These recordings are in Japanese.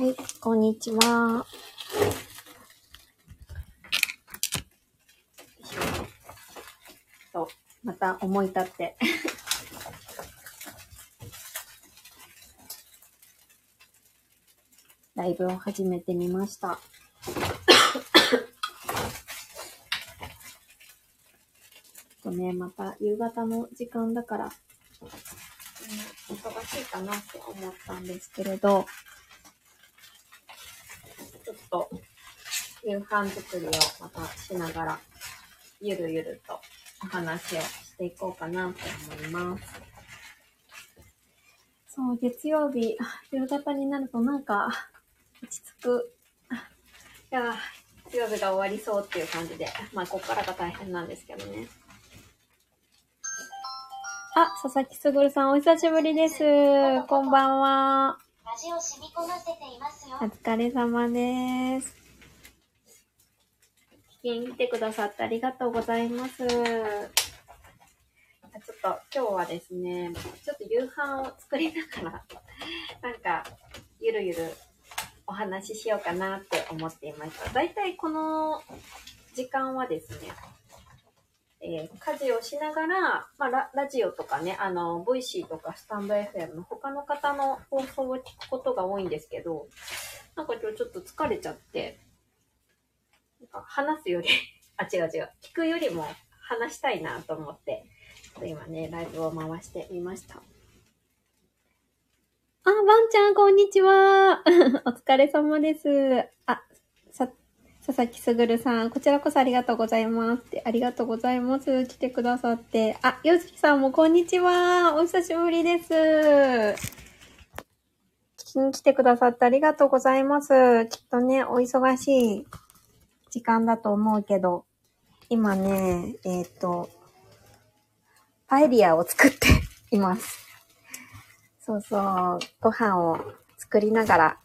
はい、こんにちは。と、また思い立って。ライブを始めてみました。とね、また夕方の時間だから、忙しいかなって思ったんですけれど、と夕飯作りをまたしながら、ゆるゆるとお話をしていこうかなと思います。そう、月曜日、あ夕方になるとなんか、落ち着く。あいや、月曜日が終わりそうっていう感じで、まあ、こっからが大変なんですけどね。あ、佐々木すぐるさん、お久しぶりです。こんばんは。ラジオ染み込ませていますよお。疲れ様です。聞きに来てくださってありがとうございます。ちょっと今日はですね、ちょっと夕飯を作りながら、なんか、ゆるゆるお話ししようかなって思っていました。だいたいこの時間はですね、えー家事をしながら、まあラ、ラジオとかね、あの、ボイシーとかスタンド FM の他の方の放送を聞くことが多いんですけど、なんか今日ちょっと疲れちゃって、なんか話すより、あ、違う違う、聞くよりも話したいなと思って、っ今ね、ライブを回してみました。あ、ばんちゃん、こんにちは。お疲れ様です。あ、佐々木すぐるさん、こちらこそありがとうございます。ありがとうございます。来てくださって。あ、よずきさんもこんにちは。お久しぶりです。聞きに来てくださってありがとうございます。きっとね、お忙しい時間だと思うけど、今ね、えっ、と、パエリアを作っています。そうそう、ご飯を作りながら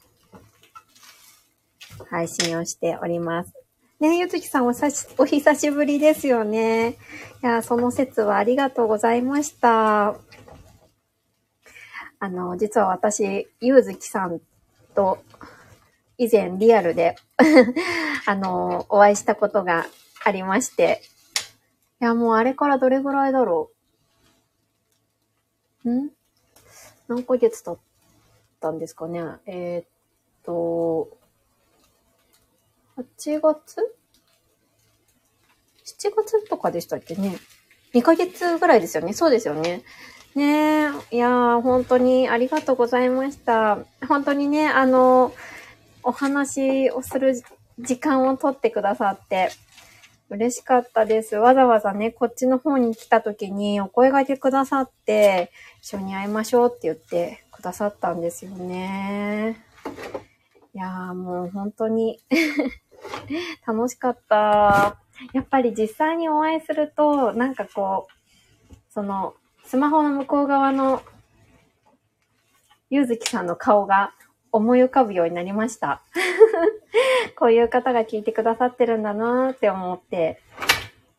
配信をしております。ねゆずきさんおさし、お久しぶりですよね。いや、その説はありがとうございました。あの、実は私、ゆずきさんと以前リアルで、あの、お会いしたことがありまして、いや、もうあれからどれぐらいだろうん？何ヶ月経ったんですかねえーっと、8月 ?7 月とかでしたっけね ?2 ヶ月ぐらいですよね。そうですよね。ねえ、いやー、本当にありがとうございました。本当にね、あの、お話をする時間を取ってくださって、嬉しかったです。わざわざね、こっちの方に来た時にお声掛けくださって、一緒に会いましょうって言ってくださったんですよね。いやーもう本当に 楽しかった。やっぱり実際にお会いすると、なんかこう、その、スマホの向こう側の、ゆうずきさんの顔が思い浮かぶようになりました。こういう方が聞いてくださってるんだなーって思って、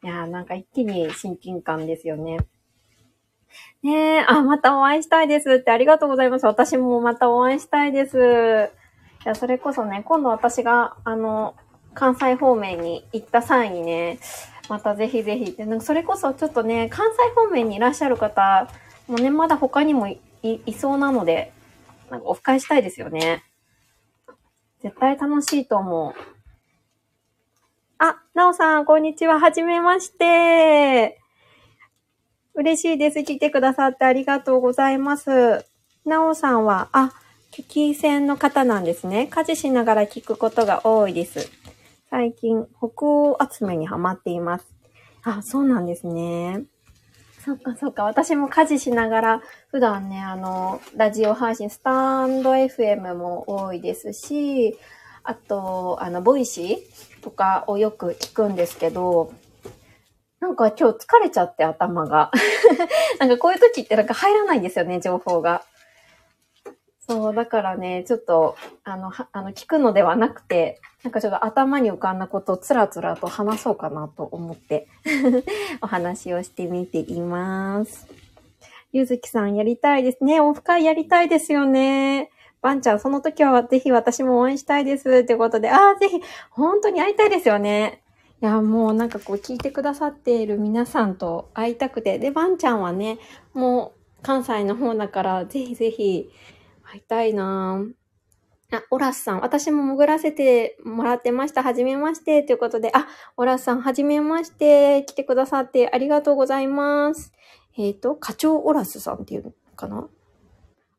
いやーなんか一気に親近感ですよね。ねえ、あ、またお会いしたいですってありがとうございます。私もまたお会いしたいです。いや、それこそね、今度私が、あの、関西方面に行った際にね、またぜひぜひって、なんかそれこそちょっとね、関西方面にいらっしゃる方もね、まだ他にもいいいそうなので、なんかオフ会したいですよね。絶対楽しいと思う。あ、なおさん、こんにちは。はじめまして。嬉しいです。来てくださってありがとうございます。なおさんは、あ、聞き戦の方なんですね。家事しながら聞くことが多いです。最近、北欧集めにハマっています。あ、そうなんですね。そっかそっか。私も家事しながら、普段ね、あの、ラジオ配信、スタンド FM も多いですし、あと、あの、ボイシーとかをよく聞くんですけど、なんか今日疲れちゃって頭が。なんかこういう時ってなんか入らないんですよね、情報が。そう、だからね、ちょっと、あの、はあの、聞くのではなくて、なんかちょっと頭に浮かんだことをつらつらと話そうかなと思って、お話をしてみています。ゆずきさんやりたいですね。オフ会やりたいですよね。ばんちゃん、その時はぜひ私も応援したいです。ということで、ああ、ぜひ、本当に会いたいですよね。いや、もうなんかこう聞いてくださっている皆さんと会いたくて。で、ばんちゃんはね、もう関西の方だから、ぜひぜひ会いたいなあ、オラスさん。私も潜らせてもらってました。はじめまして。ということで、あ、オラスさん、はじめまして。来てくださってありがとうございます。えっ、ー、と、課長オラスさんっていうのかな？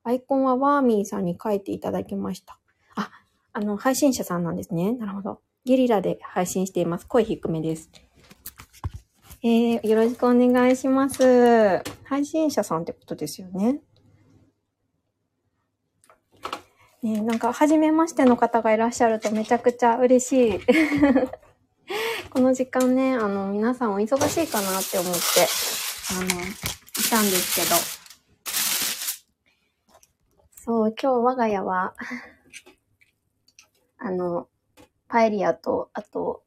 アイコンはワーミーさんに書いていただきました。あ、あの、配信者さんなんですね。なるほど。ゲリラで配信しています。声低めです。えー、よろしくお願いします。配信者さんってことですよね。ねなんか、初めましての方がいらっしゃるとめちゃくちゃ嬉しい。この時間ね、あの、皆さんお忙しいかなって思って、あの、いたんですけど。そう、今日我が家は、あの、パエリアと、あと、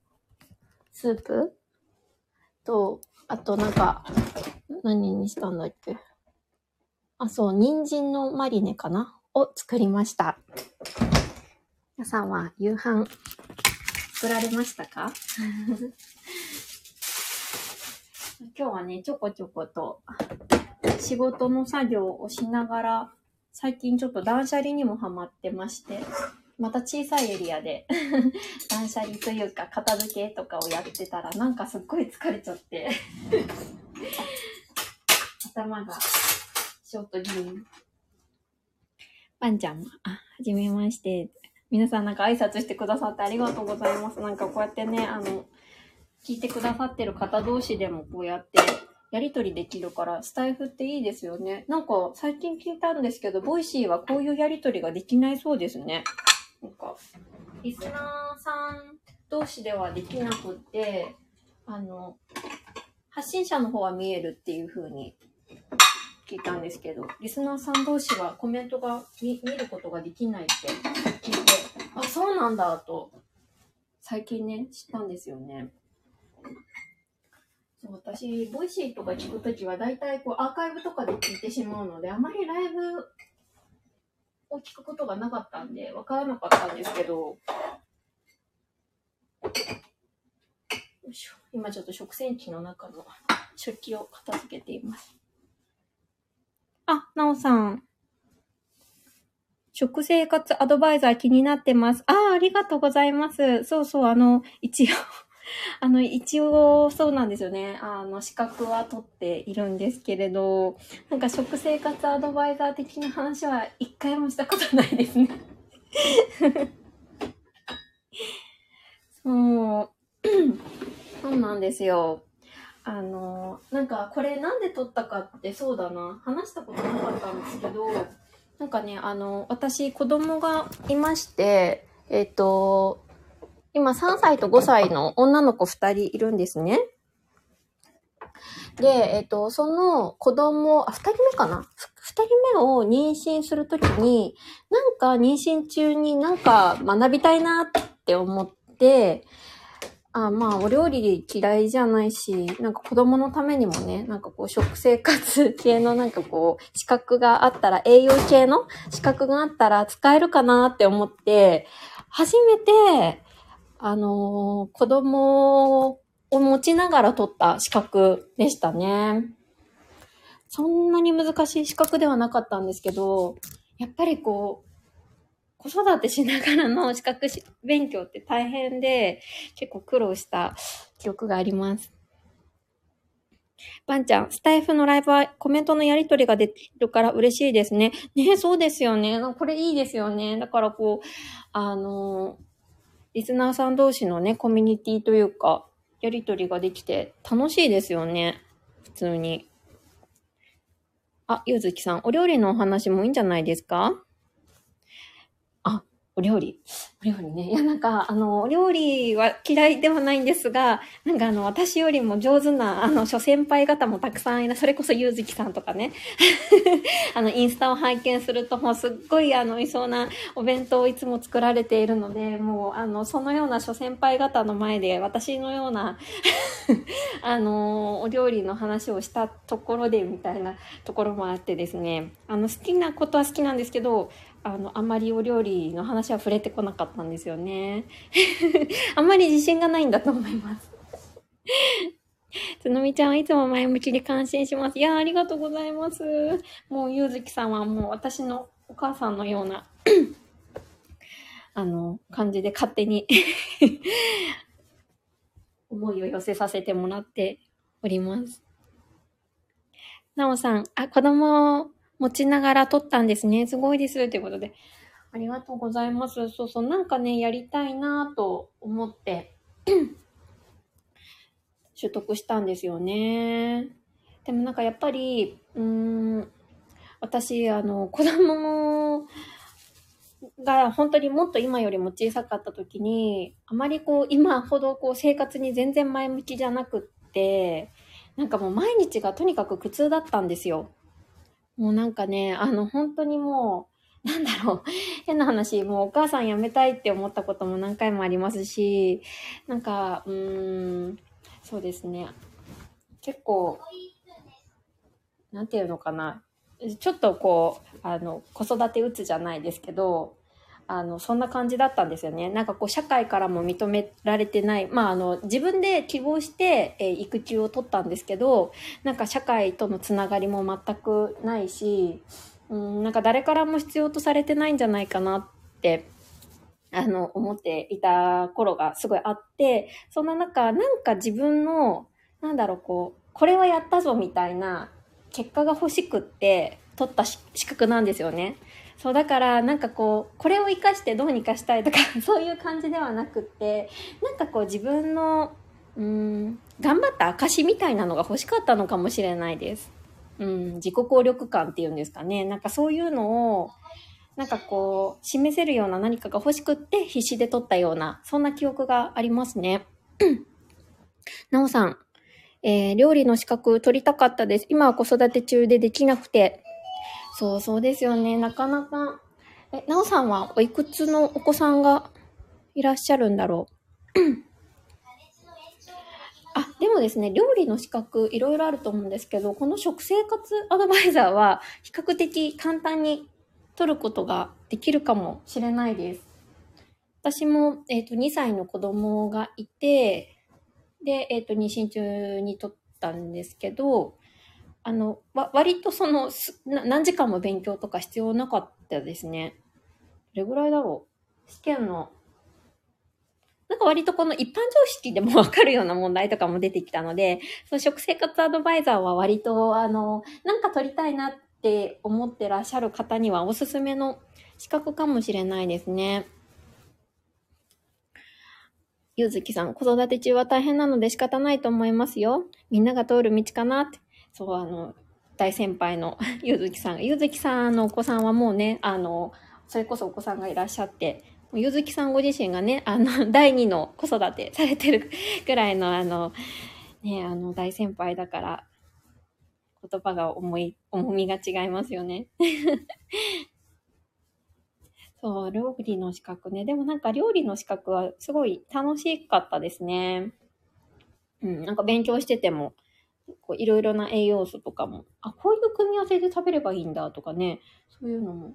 スープ？と、あとなんか、何にしたんだっけ？あ、そう、人参のマリネかな？を作りました。皆さんは夕飯作られましたか？今日はね、ちょこちょこと仕事の作業をしながら、最近ちょっと断捨離にもハマってまして、また小さいエリアで 断捨離というか片付けとかをやってたらなんかすっごい疲れちゃって 頭がちょっとギン。ばんちゃんも、あ、はじめまして。皆さんなんか挨拶してくださってありがとうございます。なんかこうやってね、あの、聞いてくださってる方同士でもこうやってやりとりできるから、スタイフっていいですよね。なんか最近聞いたんですけど、ボイシーはこういうやりとりができないそうですね。なんか、リスナーさん同士ではできなくって、あの、発信者の方は見えるっていう風に聞いたんですけど、リスナーさん同士はコメントが見ることができないって聞いて、あ、そうなんだと、最近ね、知ったんですよね。そう私、ボイシーとか聞くときは、だいたいこうアーカイブとかで聞いてしまうので、あまりライブを聞くことがなかったんで、わからなかったんですけど、今ちょっと食洗機の中の食器を片付けています。あ、なおさん。食生活アドバイザー気になってます。ああ、ありがとうございます。そうそう、あの、一応 あの、一応、そうなんですよね。あの、資格は取っているんですけれど、なんか食生活アドバイザー的な話は一回もしたことないですね。そう。そうなんですよ。あの、なんかこれなんで撮ったかってそうだな。話したことなかったんですけど、なんかね、あの、私子供がいまして、えっ、ー、と、今3歳と5歳の女の子2人いるんですね。で、えっ、と、その子供、あ、2人目かな ?2 人目を妊娠するときに、なんか妊娠中になんか学びたいなって思って、あまあ、お料理嫌いじゃないし、なんか子供のためにもね、なんかこう食生活系のなんかこう資格があったら、栄養系の資格があったら使えるかなって思って、初めてあのー、子供を持ちながら取った資格でしたね。そんなに難しい資格ではなかったんですけど、やっぱりこう、子育てしながらの資格勉強って大変で、結構苦労した記憶があります。ばんちゃん、スタイフのライブはコメントのやりとりができるから嬉しいですね。ねそうですよね。これいいですよね。だからこう、あのリスナーさん同士のね、コミュニティというか、やりとりができて楽しいですよね。普通に。あ、ゆずきさん、お料理のお話もいいんじゃないですか？お料理。お料理ね。いや、なんか、あの、お料理は嫌いではないんですが、なんかあの、私よりも上手な、あの、諸先輩方もたくさんいら、それこそゆうずきさんとかね。あの、インスタを拝見すると、もうすっごい、あの、いそうなお弁当をいつも作られているので、もう、あの、そのような諸先輩方の前で、私のような あの、お料理の話をしたところで、みたいなところもあってですね、あの、好きなことは好きなんですけど、あの、あまりお料理の話は触れてこなかったたんですよね。あんまり自信がないんだと思います。つのみちゃんはいつも前向きに感心します。いや、ありがとうございます。もう、ゆうずきさんはもう私のお母さんのような、あの、感じで勝手に 思いを寄せさせてもらっております。なおさん、あ、子供を持ちながら撮ったんですね。すごいです。ということで。ありがとうございます。そうそう、なんかね、やりたいなと思って、取得したんですよね。でもなんかやっぱり、うーん、私、あの、子供が本当にもっと今よりも小さかった時に、あまりこう、今ほどこう、生活に全然前向きじゃなくって、なんかもう毎日がとにかく苦痛だったんですよ。もうなんかね、あの、本当にもう、なんだろう、変な話、もうお母さん辞めたいって思ったことも何回もありますし、なんか、うーん、そうですね。結構、なんていうのかな。ちょっとこう、あの、子育てうつじゃないですけど、あの、そんな感じだったんですよね。なんかこう、社会からも認められてない。まあ、あの、自分で希望して、えー育休を取ったんですけど、なんか社会とのつながりも全くないし、うん、なんか誰からも必要とされてないんじゃないかなって、あの、思っていた頃がすごいあって、そんな中、なんか自分の、なんだろう、こう、これはやったぞみたいな結果が欲しくって取った資格なんですよね。そう、だから、なんかこう、これを活かしてどうにかしたいとか、そういう感じではなくって、なんかこう自分の、うん、頑張った証みたいなのが欲しかったのかもしれないです。うん、自己効力感っていうんですかね。なんかそういうのを、なんかこう、示せるような何かが欲しくって必死で取ったような、そんな記憶がありますね。なおさん、えー料理の資格取りたかったです。今は子育て中でできなくて。そうそうですよね。なかなか。え、なおさんはおいくつのお子さんがいらっしゃるんだろう？あ、でもですね、料理の資格いろいろあると思うんですけど、この食生活アドバイザーは比較的簡単に取ることができるかもしれないです。私も、えっ、と、2歳の子供がいて、で、えっ、と、妊娠中に取ったんですけど、あの、わ、割とその、す何時間も勉強とか必要なかったですね。どれぐらいだろう？試験の、か割とこの一般常識でもわかるような問題とかも出てきたので、その食生活アドバイザーは割と、あの、なんか取りたいなって思ってらっしゃる方にはおすすめの資格かもしれないですね。ゆうずきさん、子育て中は大変なので仕方ないと思いますよ。みんなが通る道かなって。そう、あの、大先輩の ゆうずきさん。ゆうずきさんのお子さんはもうね、あの、それこそお子さんがいらっしゃって、ゆずきさんご自身がね、あの、第二の子育てされてるぐらいの、あの、ね、あの、大先輩だから、言葉が重い、重みが違いますよね。そう、料理の資格ね。でもなんか料理の資格はすごい楽しかったですね。うん、なんか勉強してても、こういろいろな栄養素とかも、あ、こういう組み合わせで食べればいいんだとかね、そういうのも、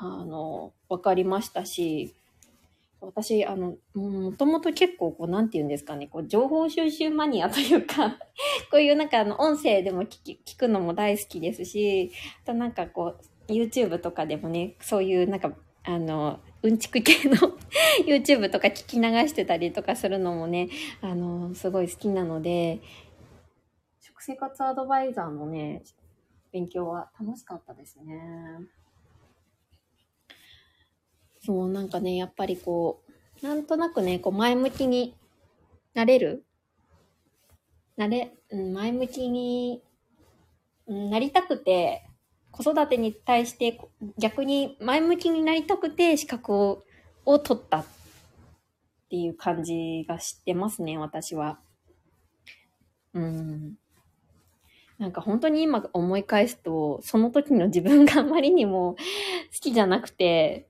あの、わかりましたし、私、あの、もともと結構、こう、なんて言うんですかね、こう、情報収集マニアというか、こういうなんか、あの、音声でも聞き、聞くのも大好きですし、あとなんかこう、YouTube とかでもね、そういうなんか、あの、うんちく系の YouTube とか聞き流してたりとかするのもね、あの、すごい好きなので、食生活アドバイザーのね、勉強は楽しかったですね。そう、なんかね、やっぱりこう、なんとなくね、こう前向きになれる？なれ、うん、前向きに、うん、なりたくて、子育てに対して逆に前向きになりたくて資格をを取ったっていう感じがしてますね、私は。うん。なんか本当に今思い返すと、その時の自分があまりにも好きじゃなくて、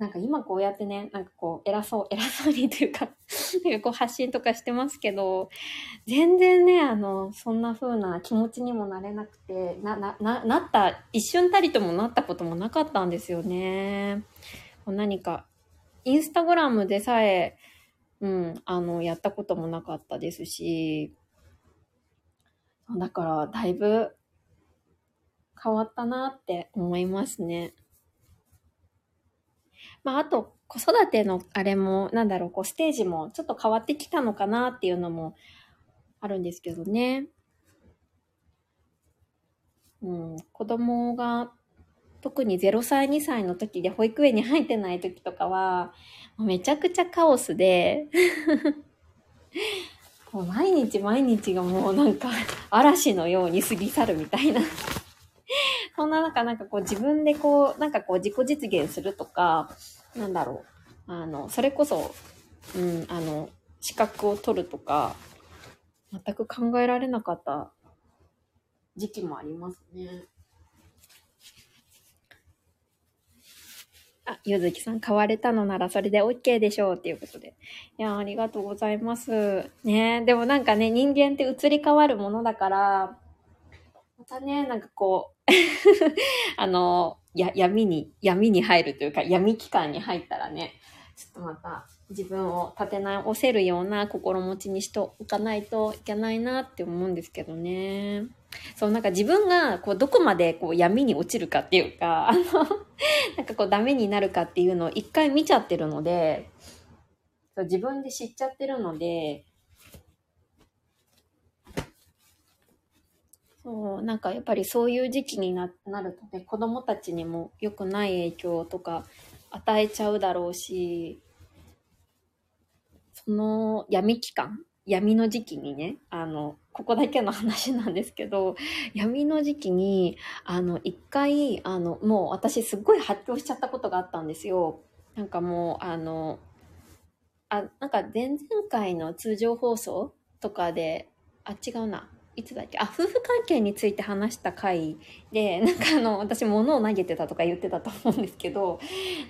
なんか今こうやってね、なんかこう偉そう、偉そうにというか なんかこう発信とかしてますけど、全然ね、あの、そんな風な気持ちにもなれなくて、な、な、な、なった、一瞬たりともなったこともなかったんですよね。こう何か、インスタグラムでさえ、うん、あの、やったこともなかったですし、だから、だいぶ変わったなって思いますね。まあ、あと、子育てのあれも、なんだろう、こう、ステージもちょっと変わってきたのかなっていうのもあるんですけどね。うん、子供が、特に0歳、2歳の時で保育園に入ってない時とかは、めちゃくちゃカオスで、もう毎日毎日がもうなんか嵐のように過ぎ去るみたいな。そんな中なんかこう自分でこう、なんかこう自己実現するとか、なんだろう。あの、それこそ、うん、あの、資格を取るとか、全く考えられなかった時期もありますね。あ、ゆずきさん、買われたのならそれで OK でしょうっていうことで。いや、ありがとうございます。ねでもなんかね、人間って移り変わるものだから、たね、なんかこう、あの、や、闇に、闇に入るというか、闇期間に入ったらね、ちょっとまた自分を立て直せるような心持ちにしておかないといけないなって思うんですけどね。そう、なんか自分が、こう、どこまで、こう、闇に落ちるかっていうか、あの、なんかこう、ダメになるかっていうのを一回見ちゃってるので、そう自分で知っちゃってるので、そう、なんかやっぱりそういう時期にななるとね、子供たちにも良くない影響とか与えちゃうだろうし、その闇期間、闇の時期にね、あの、ここだけの話なんですけど、闇の時期に、あの、一回、あの、もう私すっごい発表しちゃったことがあったんですよ。なんかもう、あの、あ、なんか前々回の通常放送とかで、あ、違うな。いつだっけ？あ、夫婦関係について話した回で、なんかあの、私物を投げてたとか言ってたと思うんですけど、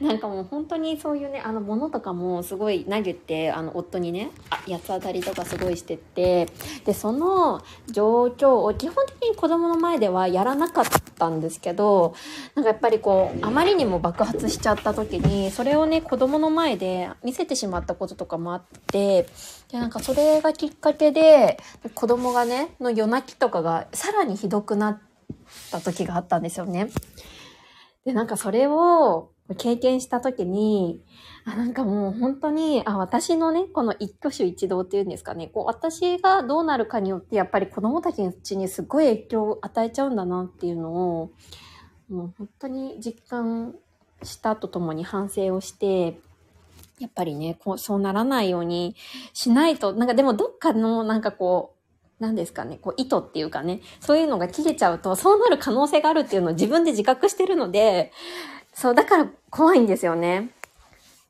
なんかもう本当にそういうね、あの物とかもすごい投げて、あの夫にね、八つ当たりとかすごいしてて、で、その状況を基本的に子供の前ではやらなかったんですけど、なんかやっぱりこう、あまりにも爆発しちゃった時に、それをね、子供の前で見せてしまったこととかもあって、で、なんかそれがきっかけで、子供がね、の夜泣きとかがさらにひどくなった時があったんですよね。で、なんかそれを経験した時に、あなんかもう本当に、あ、私のね、この一挙手一動っていうんですかね、こう、私がどうなるかによって、やっぱり子供たちのにすごい影響を与えちゃうんだなっていうのを、もう本当に実感したとともに反省をして、やっぱりね、こう、そうならないようにしないと、なんかでもどっかの、なんかこう、なんですかね、こう、意図っていうかね、そういうのが切れちゃうと、そうなる可能性があるっていうのを自分で自覚してるので、そう、だから怖いんですよね。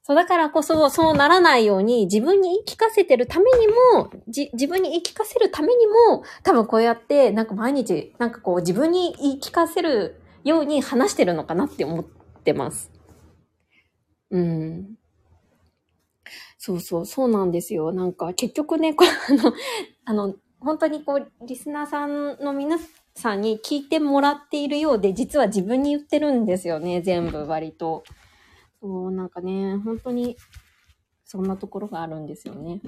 そう、だからこそ、そうならないように、自分に言い聞かせてるためにも、じ、自分に言い聞かせるためにも、多分こうやって、なんか毎日、なんかこう、自分に言い聞かせるように話してるのかなって思ってます。うん。そうそう、そうなんですよ。なんか、結局ね、こう、あの、あの、本当にこう、リスナーさんの皆さんに聞いてもらっているようで、実は自分に言ってるんですよね、全部割と。そう、なんかね、本当に、そんなところがあるんですよね。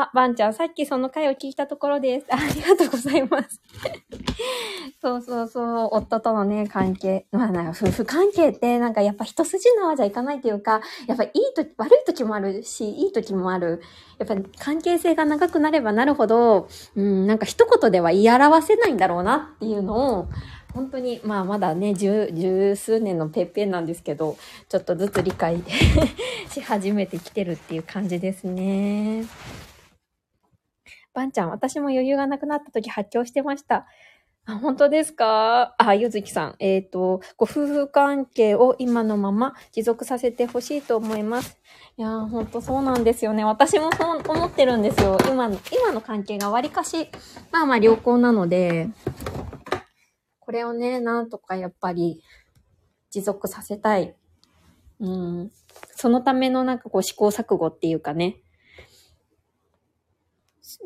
あ、ばんちゃん、さっきその回を聞いたところです。あありがとうございます。そうそうそう、夫とのね、関係。まあ、なんか夫婦関係って、なんかやっぱ一筋縄じゃいかないというか、やっぱいいと悪い時もあるし、いい時もある。やっぱ関係性が長くなればなるほど、うん、なんか一言では言い表せないんだろうなっていうのを、本当に、まあまだね、十、十数年のペッペンなんですけど、ちょっとずつ理解 し始めてきてるっていう感じですね。ばんちゃん、私も余裕がなくなった時発狂してました。あ、本当ですか？あ、ゆずきさん。えっ、と、ご夫婦関係を今のまま持続させてほしいと思います。いやー、ほんとそうなんですよね。私もそう思ってるんですよ。今の、今の関係がわりかし、まあまあ良好なので、これをね、なんとかやっぱり持続させたいうん。そのためのなんかこう試行錯誤っていうかね。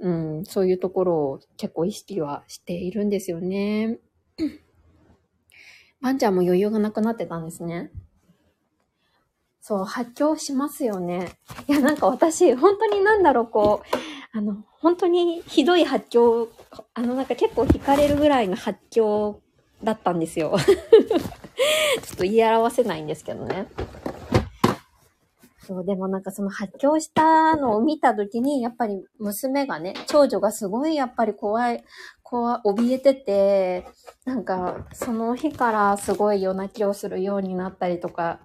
うん、そういうところを結構意識はしているんですよね。バンちゃんも余裕がなくなってたんですね。そう、発狂しますよね。いや、なんか私、本当になんだろう、こう、あの、本当にひどい発狂、あの、なんか結構惹かれるぐらいの発狂だったんですよ。ちょっと言い表せないんですけどね。そう、でもなんかその発狂したのを見たときに、やっぱり娘がね、長女がすごいやっぱり怖い、怖い、怯えてて、なんかその日からすごい夜泣きをするようになったりとか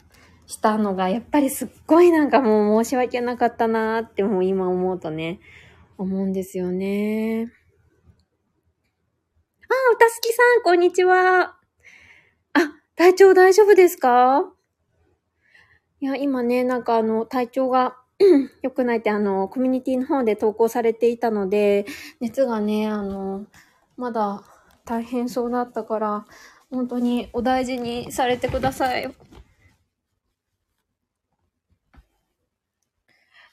したのが、やっぱりすっごいなんかもう申し訳なかったなーってもう今思うとね、思うんですよね。あー、うたすきさん、こんにちは。あ、体調大丈夫ですか？いや、今ね、なんかあの、体調が 良くないって、あの、コミュニティの方で投稿されていたので、熱がね、あの、まだ大変そうだったから、本当にお大事にされてください。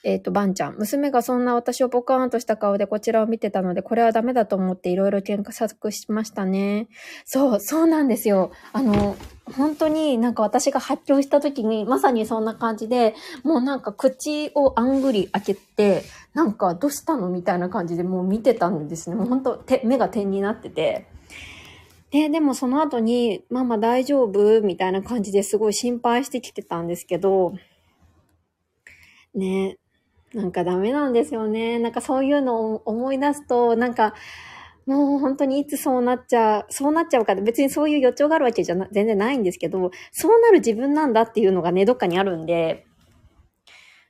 えっ、と、バンちゃん。娘がそんな私をポカーンとした顔でこちらを見てたので、これはダメだと思っていろいろ検索しましたね。そう、そうなんですよ。あの、本当になんか私が発狂した時に、まさにそんな感じで、もうなんか口をあんぐり開けて、なんかどうしたのみたいな感じでもう見てたんですね。もう本当手、目が点になってて。で、でもその後に、ママ大丈夫みたいな感じですごい心配してきてたんですけど、ね、なんかダメなんですよね。なんかそういうのを思い出すと、なんか、もう本当にいつそうなっちゃう、そうなっちゃうかって別にそういう予兆があるわけじゃな全然ないんですけど、そうなる自分なんだっていうのがね、どっかにあるんで、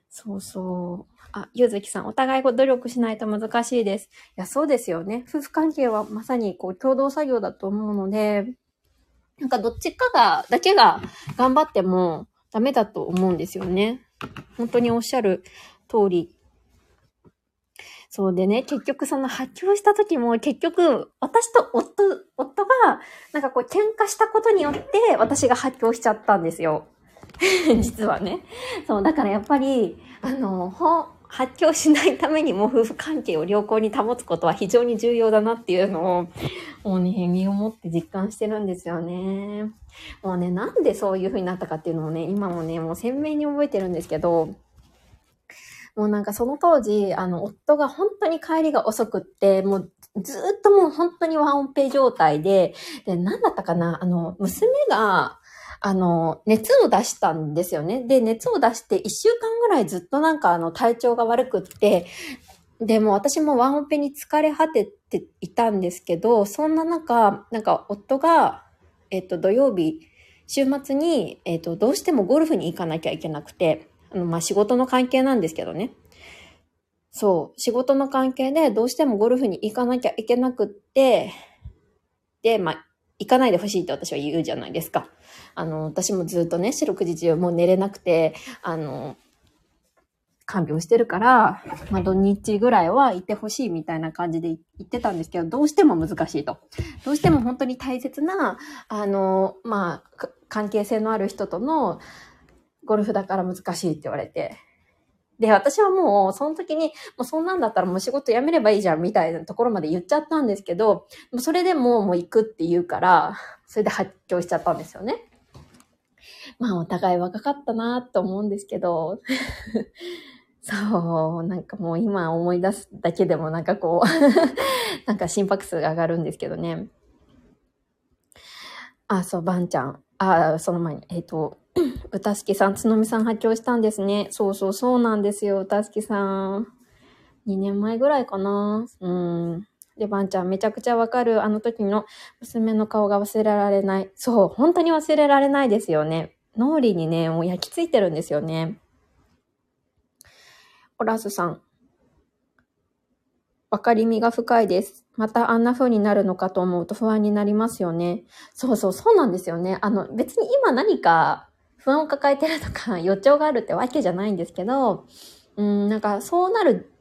そうそう。あ、ゆずきさん、お互いこう努力しないと難しいです。いや、そうですよね。夫婦関係はまさにこう共同作業だと思うので、なんかどっちかが、だけが頑張ってもダメだと思うんですよね。本当におっしゃる通り。そうでね、結局その発狂した時も結局私と夫、夫がなんかこう喧嘩したことによって私が発狂しちゃったんですよ。実はね。そう、だからやっぱり、あの、発狂しないためにも夫婦関係を良好に保つことは非常に重要だなっていうのを、もうね、身をもって実感してるんですよね。もうね、なんでそういう風になったかっていうのをね、今もね、もう鮮明に覚えてるんですけど、もうなんかその当時、あの、夫が本当に帰りが遅くって、もうずっともう本当にワンオペ状態で、で、なんだったかな、あの、娘が、あの、熱を出したんですよね。で、熱を出して1週間ぐらいずっとなんかあの体調が悪くって、でも私もワンオペに疲れ果てていたんですけど、そんな中、なんか夫が、えっと、土曜日、週末に、えっと、どうしてもゴルフに行かなきゃいけなくて、あの、まあ、仕事の関係なんですけどね。そう、仕事の関係でどうしてもゴルフに行かなきゃいけなくって、で、まあ、行かないでほしいって私は言うじゃないですか。あの、私もずっとね、四六時中もう寝れなくて、あの、看病してるから、まあ、土日ぐらいは行ってほしいみたいな感じで言ってたんですけど、どうしても難しいと。どうしても本当に大切な、あの、まあ、関係性のある人とのゴルフだから難しいって言われて。で、私はもう、その時に、もうそんなんだったらもう仕事辞めればいいじゃんみたいなところまで言っちゃったんですけど、それでももう行くって言うから、それで発狂しちゃったんですよね。まあお互い若かったなと思うんですけど、そう、なんかもう今思い出すだけでもなんかこう、なんか心拍数が上がるんですけどね。あ、そう、ばんちゃん。あ、その前に、えっ、と、うたすきさん、つのみさん発狂したんですね。そうそう、そうなんですよ、うたすきさん。2年前ぐらいかな。うん。で、ばんちゃん、めちゃくちゃわかる。あの時の娘の顔が忘れられない。そう、本当に忘れられないですよね。脳裏にね、もう焼き付いてるんですよね。オラスさん。わかりみが深いです。またあんな風になるのかと思うと不安になりますよね。そうそう、そうなんですよね。あの、別に今何か不安を抱えてるとか予兆があるってわけじゃないんですけど、うん、なんかそうなる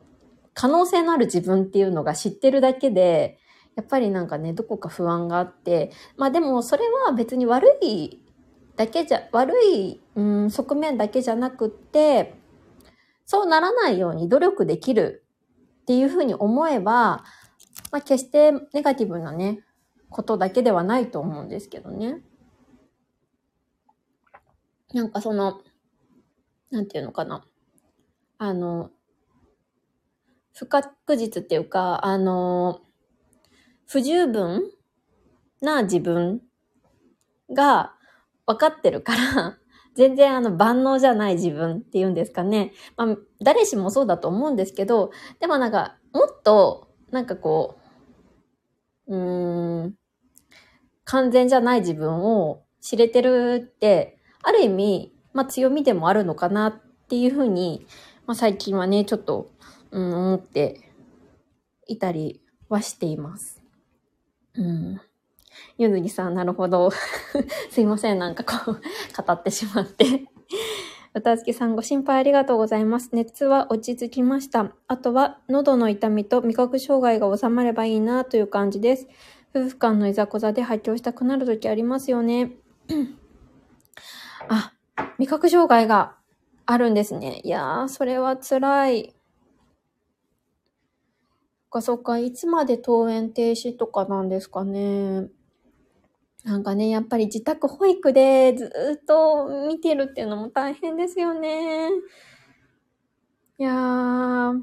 可能性のある自分っていうのが知ってるだけで、やっぱりなんかね、どこか不安があって、まあでもそれは別に悪いだけじゃ、悪い、うん、側面だけじゃなくって、そうならないように努力できるっていうふうに思えば、まあ、決してネガティブなね、ことだけではないと思うんですけどね。なんかその、なんていうのかな。あの、不確実っていうか、あの、不十分な自分が分かってるから、全然あの万能じゃない自分っていうんですかね。まあ、誰しもそうだと思うんですけど、でもなんか、もっと、なんかこう、うーん、完全じゃない自分を知れてるって、ある意味、まあ強みでもあるのかなっていうふうに、まあ最近はね、ちょっと、うん、思っていたりはしています。うん。ゆずりさん、なるほど。すいません、なんかこう、語ってしまって。歌月さん、ご心配ありがとうございます。熱は落ち着きました。あとは、喉の痛みと味覚障害が収まればいいなという感じです。夫婦間のいざこざで発狂したくなるときありますよね。あ、味覚障害があるんですね。いやー、それは辛い。そっかそっか、いつまで登園停止とかなんですかね。なんかね、やっぱり自宅保育でずっと見てるっていうのも大変ですよね。いやー。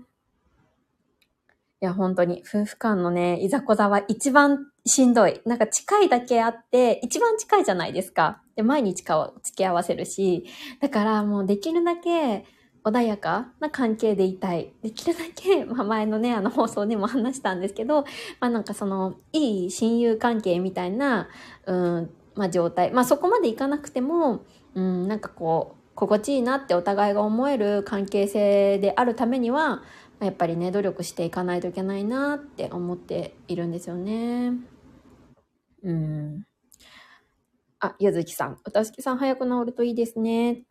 いや、本当に、夫婦間のね、いざこざは一番しんどい。なんか近いだけあって、一番近いじゃないですか。で、毎日か付き合わせるし。だからもうできるだけ穏やかな関係でいたい。できるだけ、まあ前のね、あの放送でも話したんですけど、まあなんかその、いい親友関係みたいな、うん、まあ状態。まあそこまでいかなくても、うん、なんかこう、心地いいなってお互いが思える関係性であるためには、やっぱりね、努力していかないといけないなって思っているんですよね。うん。あ、ゆずきさん。おたすきさん早く治るといいですね。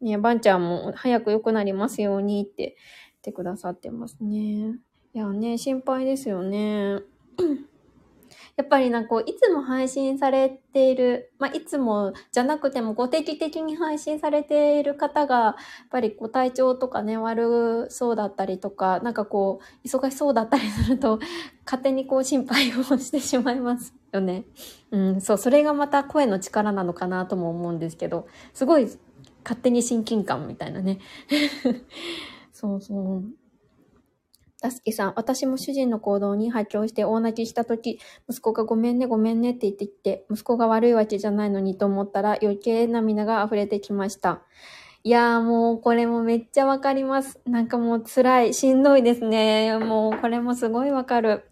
ねばんちゃんも早く良くなりますようにって言ってくださってますね。いやね、心配ですよね。やっぱりなんかこう、いつも配信されている、まあ、いつもじゃなくても、こう、定期的に配信されている方が、やっぱりこう、体調とかね、悪そうだったりとか、なんかこう、忙しそうだったりすると、勝手にこう、心配をしてしまいますよね。うん、そう、それがまた声の力なのかなとも思うんですけど、すごい、勝手に親近感みたいなね。そうそう。たすきさん、私も主人の行動に発狂して大泣きしたとき、息子がごめんねごめんねって言ってきて、息子が悪いわけじゃないのにと思ったら余計涙が溢れてきました。いやーもうこれもめっちゃわかります。なんかもう辛い、しんどいですね。もうこれもすごいわかる。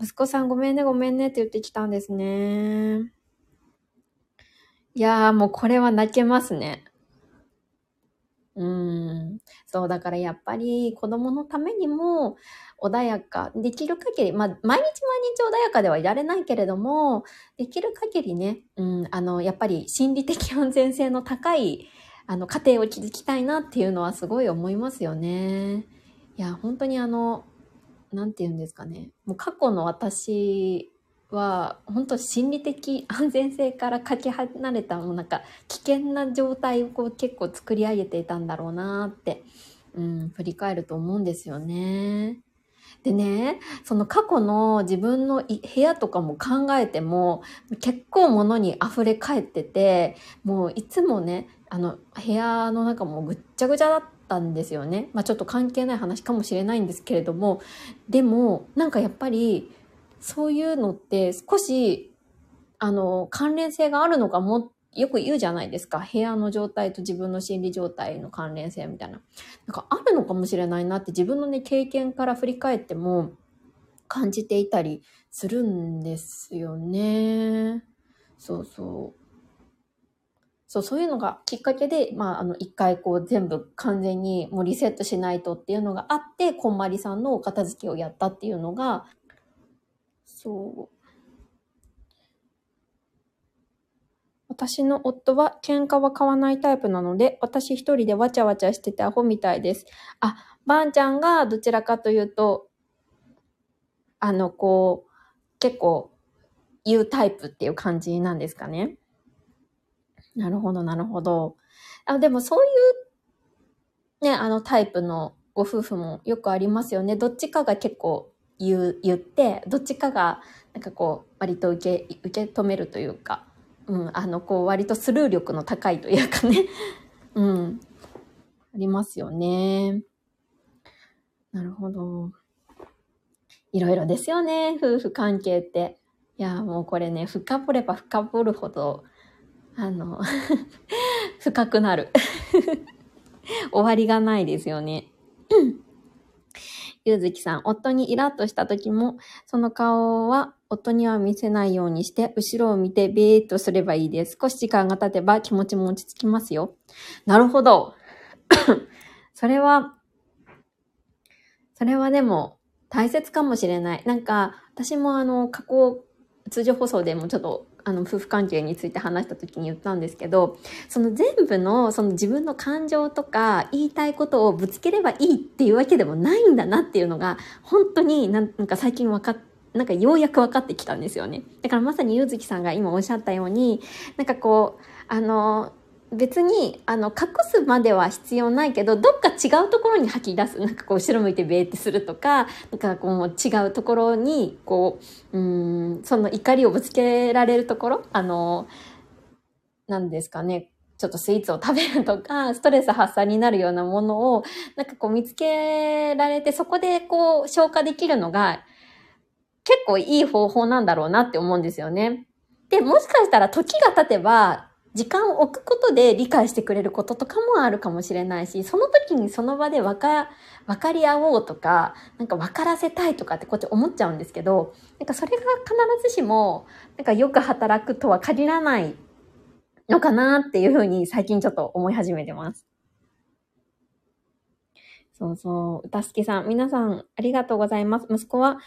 息子さんごめんねごめんねって言ってきたんですね。いやーもうこれは泣けますね。うん。そう、だからやっぱり子供のためにも穏やか、できる限り、まあ、毎日毎日穏やかではいられないけれども、できる限りね、うん、あの、やっぱり心理的安全性の高い、あの、家庭を築きたいなっていうのはすごい思いますよね。いや、本当にあの、なんて言うんですかね。もう過去の私は、本当心理的安全性からかけ離れた、もうなんか危険な状態をこう結構作り上げていたんだろうなって、うん、振り返ると思うんですよね。でね、その過去の自分の部屋とかも考えても、結構物に溢れ返ってて、もういつもね、あの、部屋の中もぐっちゃぐちゃだったんですよね。まあちょっと関係ない話かもしれないんですけれども、でも、なんかやっぱり、そういうのって少し、あの、関連性があるのかも、よく言うじゃないですか。部屋の状態と自分の心理状態の関連性みたいな。なんかあるのかもしれないなって自分のね、経験から振り返っても感じていたりするんですよね。そうそう。そう、そういうのがきっかけで、まあ、あの、一回こう全部完全にもうリセットしないとっていうのがあって、こんまりさんのお片付けをやったっていうのが、そう。私の夫は喧嘩は買わないタイプなので、私一人でわちゃわちゃしててアホみたいです。あ、ばんちゃんがどちらかというと、あの、こう、結構言うタイプっていう感じなんですかね。なるほど、なるほど。あ、でもそういう、ね、あのタイプのご夫婦もよくありますよね。どっちかが結構言う、言って、どっちかが、なんかこう、割と受け、受け止めるというか、うん、あの、こう、割とスルー力の高いというかね。うん。ありますよね。なるほど。いろいろですよね、夫婦関係って。いや、もうこれね、深掘れば深掘るほど、あの、深くなる。終わりがないですよね。ゆうずきさん、夫にイラッとした時も、その顔は夫には見せないようにして、後ろを見てベーっとすればいいです。少し時間が経てば気持ちも落ち着きますよ。なるほど。それは、それはでも大切かもしれない。なんか、私もあの、過去、通常放送でもちょっと、あの、夫婦関係について話した時に言ったんですけど、その全部の、その自分の感情とか、言いたいことをぶつければいいっていうわけでもないんだなっていうのが、本当になんか最近分かっなんかようやく分かってきたんですよね。だからまさにゆうずきさんが今おっしゃったように、なんかこう、あの、別に、あの、隠すまでは必要ないけど、どっか違うところに吐き出す。なんかこう、後ろ向いてベーってするとか、なんかこう、違うところに、こう、うん、その怒りをぶつけられるところ、あの、なんですかね。ちょっとスイーツを食べるとか、ストレス発散になるようなものを、なんかこう見つけられて、そこでこう、消化できるのが、結構いい方法なんだろうなって思うんですよね。で、もしかしたら時が経てば、時間を置くことで理解してくれることとかもあるかもしれないし、その時にその場でわか、分かり合おうとか、なんか分からせたいとかってこっち思っちゃうんですけど、なんかそれが必ずしも、なんかよく働くとは限らないのかなっていうふうに最近ちょっと思い始めてます。そうそう。歌好きさん、皆さんありがとうございます。息子は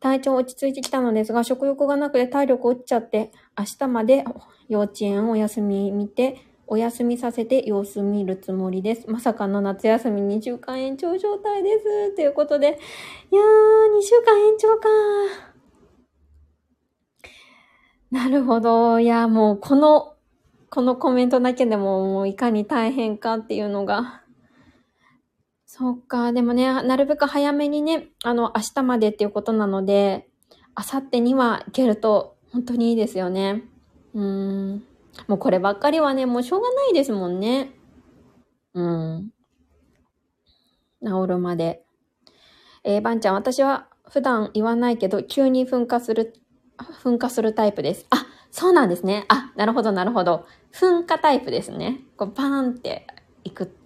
体調落ち着いてきたのですが、食欲がなくて体力落ちちゃって、明日まで幼稚園お休み見て、お休みさせて様子見るつもりです。まさかの夏休み2週間延長状態です。ということで、いやー、2週間延長かなるほど。いや、もうこの、このコメントだけでももういかに大変かっていうのが。そっか。でもね、なるべく早めにね、あの、明日までっていうことなので、明後日には行けると本当にいいですよね。うーん。もうこればっかりはね、もうしょうがないですもんね。うん。治るまで。えー、ばんちゃん、私は普段言わないけど、急に噴火する、噴火するタイプです。あ、そうなんですね。あ、なるほど、なるほど。噴火タイプですね。こう、バーンっていく。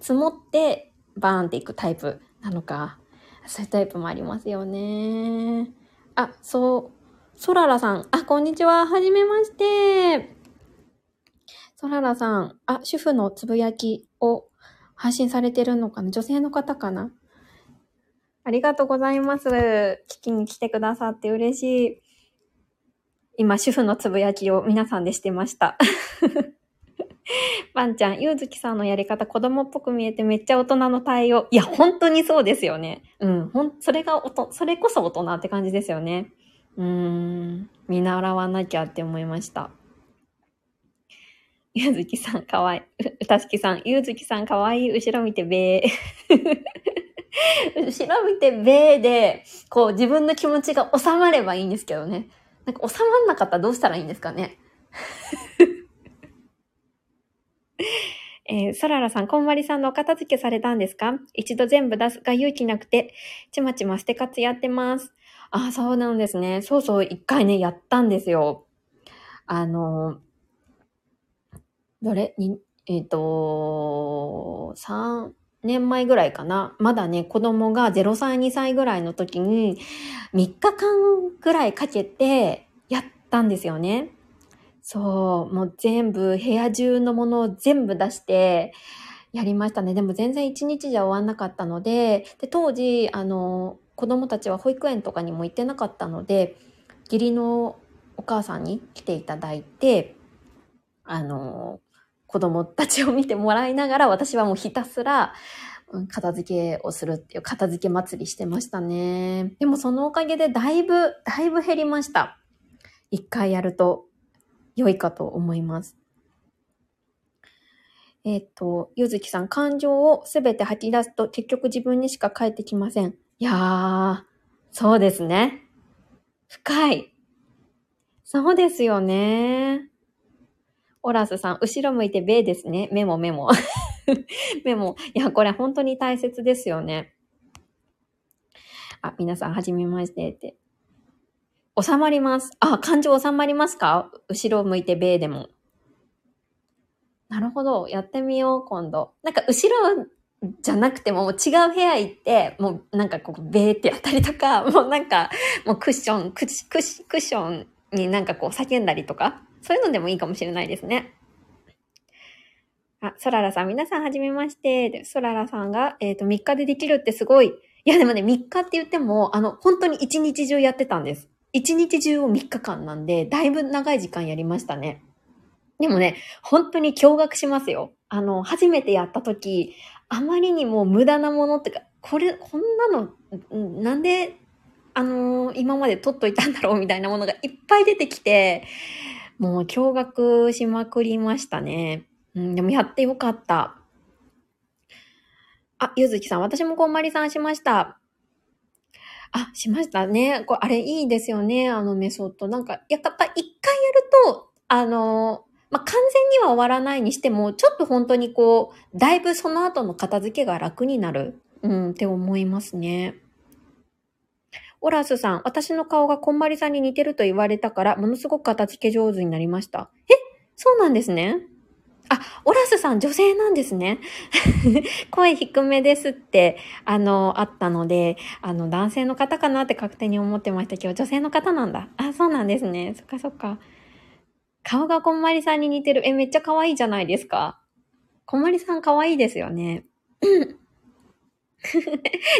積もって、バーンっていくタイプなのか。そういうタイプもありますよね。あ、そう。ソララさん。あ、こんにちは。はじめまして。ソララさん。あ、主婦のつぶやきを配信されてるのかな？女性の方かな？ありがとうございます。聞きに来てくださって嬉しい。今、主婦のつぶやきを皆さんでしてました。ばんちゃん、ゆうずきさんのやり方、子供っぽく見えてめっちゃ大人の対応。いや、本当にそうですよね。うん、ほん、それがおと、それこそ大人って感じですよね。うーん、見習わなきゃって思いました。ゆうずきさん、かわいい。たすきさん、ゆうずきさん、かわいい。後ろ見てべー。後ろ見てべーで、こう、自分の気持ちが収まればいいんですけどね。なんか収まんなかったらどうしたらいいんですかね。えー、ソララさん、こんまりさんのお片付けされたんですか？一度全部出すが勇気なくて、ちまちま捨て活やってます。あ、そうなんですね。そうそう、一回ね、やったんですよ。あの、どれ？に、えっ、と、3年前ぐらいかな。まだね、子供が0歳、2歳ぐらいの時に、3日間ぐらいかけてやったんですよね。そう、もう全部、部屋中のものを全部出して、やりましたね。でも全然一日じゃ終わんなかったので、で、当時、あの、子供たちは保育園とかにも行ってなかったので、義理のお母さんに来ていただいて、あの、子供たちを見てもらいながら、私はもうひたすら、片付けをするっていう片付け祭りしてましたね。でもそのおかげでだいぶ、だいぶ減りました。一回やると良いかと思います。えっ、と、ゆずきさん、感情をすべて吐き出すと結局自分にしか返ってきません。いやー、そうですね。深い。そうですよね。オラスさん、後ろ向いてベーですね。メモメモ。メモ。いや、これ本当に大切ですよね。あ、皆さん、はじめましてって。収まります。あ、感情収まりますか？後ろ向いてベーでも。なるほど。やってみよう、今度。なんか、後ろじゃなくても、もう違う部屋行って、もうなんかこう、ベーってやったりとか、もうなんか、もうクッション、クッシクックッションになんかこう叫んだりとか、そういうのでもいいかもしれないですね。あ、ソララさん、皆さんはじめまして。でソララさんが、えっ、と、3日でできるってすごい。いや、でもね、3日って言っても、あの、本当に1日中やってたんです。1日中を3日間なんで、だいぶ長い時間やりましたね。でもね、本当に驚愕しますよ。あの、初めてやった時、あまりにも無駄なものってか、これ、こんなの、なんで、あのー今まで取っといたんだろうみたいなものがいっぱい出てきて、もう驚愕しまくりましたね。うん、でもやってよかった。あ、ゆずきさん、私もこんまりさんしました。あ、しましたね。これ、あれいいですよね。あのメソッド。なんか、やっぱ一回やると、あの、まあ、完全には終わらないにしても、ちょっと本当にこう、だいぶその後の片付けが楽になる。うん、って思いますね。オラスさん、私の顔がこんまりさんに似てると言われたから、ものすごく片付け上手になりました。えそうなんですね。あ、オラスさん女性なんですね。声低めですって、あの、あったので、あの、男性の方かなって勝手に思ってましたけど、女性の方なんだ。あ、そうなんですね。そっかそっか。顔がこんまりさんに似てる。え、めっちゃ可愛いじゃないですか。こんまりさん可愛いですよね。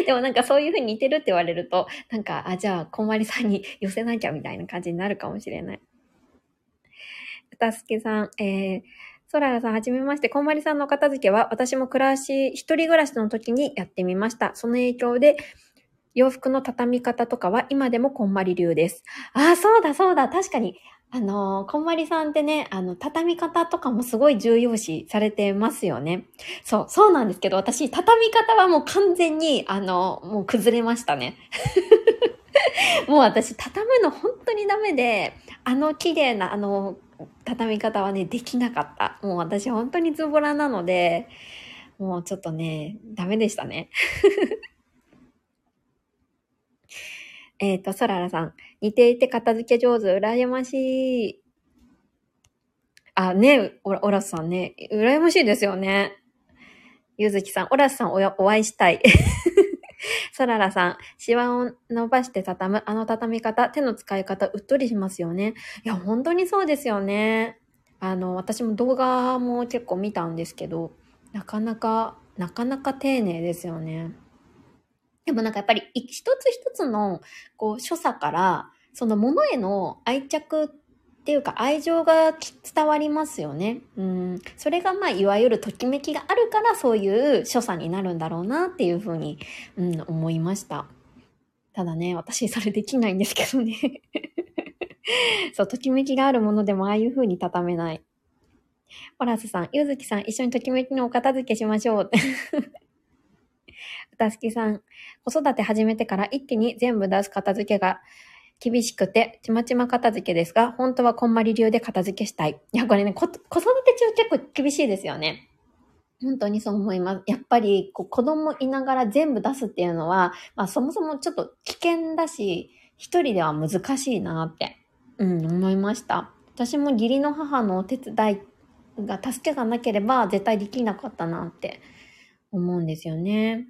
でもなんかそういう風に似てるって言われると、なんか、あ、じゃあ、こんまりさんに寄せなきゃみたいな感じになるかもしれない。うたすけさん、えー、ソララさん、はじめまして。こんまりさんの片付けは、私も暮らし、一人暮らしの時にやってみました。その影響で、洋服の畳み方とかは今でもこんまり流です。ああ、そうだそうだ。確かに。あのーこんまりさんってね、あの、畳み方とかもすごい重要視されてますよね。そう、そうなんですけど、私、畳み方はもう完全に、あの、もう崩れましたね。もう私、畳むの本当にダメで、あの綺麗な、あの、畳み方はね、できなかった。もう私、本当にズボラなので、もうちょっとね、ダメでしたね。えっと、ソララさん。似ていて片付け上手、羨ましい。あ、ね、オラオラスさんね、羨ましいですよね。ゆずきさん、オラスさんおお会いしたい。ソララさん、シワを伸ばして畳む、あの畳み方、手の使い方、うっとりしますよね。いや、本当にそうですよね。あの、私も動画も結構見たんですけど、なかなか、なかなか丁寧ですよね。でもなんかやっぱり一つ一つのこう所作からそのものへの愛着っていうか愛情が伝わりますよね。うん。それがまあいわゆるときめきがあるからそういう所作になるんだろうなっていうふうに、うん、思いました。ただね、私それできないんですけどね。そう、ときめきがあるものでもああいうふうに畳めない。ホラスさん、ゆずきさん、一緒にときめきのお片付けしましょう。うたすきさん、子育て始めてから一気に全部出す片付けが厳しくて、ちまちま片付けですが、本当はこんまり流で片付けしたい。いや、これね、子育て中結構厳しいですよね。本当にそう思います。やっぱり、こう子供いながら全部出すっていうのは、まあそもそもちょっと危険だし、一人では難しいなって、うん、思いました。私も義理の母のお手伝いが助けがなければ絶対できなかったなって思うんですよね。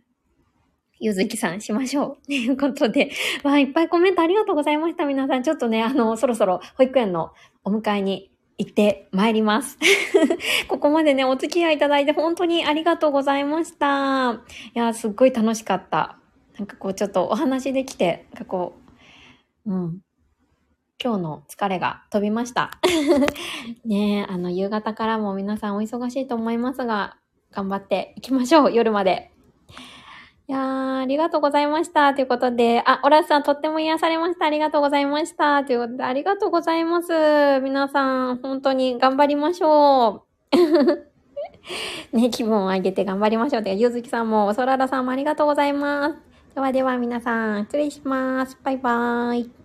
ゆずきさんしましょう。ということで、わあ、いっぱいコメントありがとうございました。皆さん、ちょっとね、あの、そろそろ保育園のお迎えに行ってまいります。ここまでね、お付き合いいただいて本当にありがとうございました。いや、すっごい楽しかった。なんかこう、ちょっとお話できて、なんかこう、うん。今日の疲れが飛びました。ねえ、あの、夕方からも皆さんお忙しいと思いますが、頑張っていきましょう。夜まで。いやー、ありがとうございました。ということで、あ、オラスさんとっても癒されました。ありがとうございました。ということで、ありがとうございます。皆さん、本当に頑張りましょう。ね、気分を上げて頑張りましょう。てか、ゆずきさんも、おそららさんもありがとうございます。ではでは皆さん、失礼します。バイバーイ。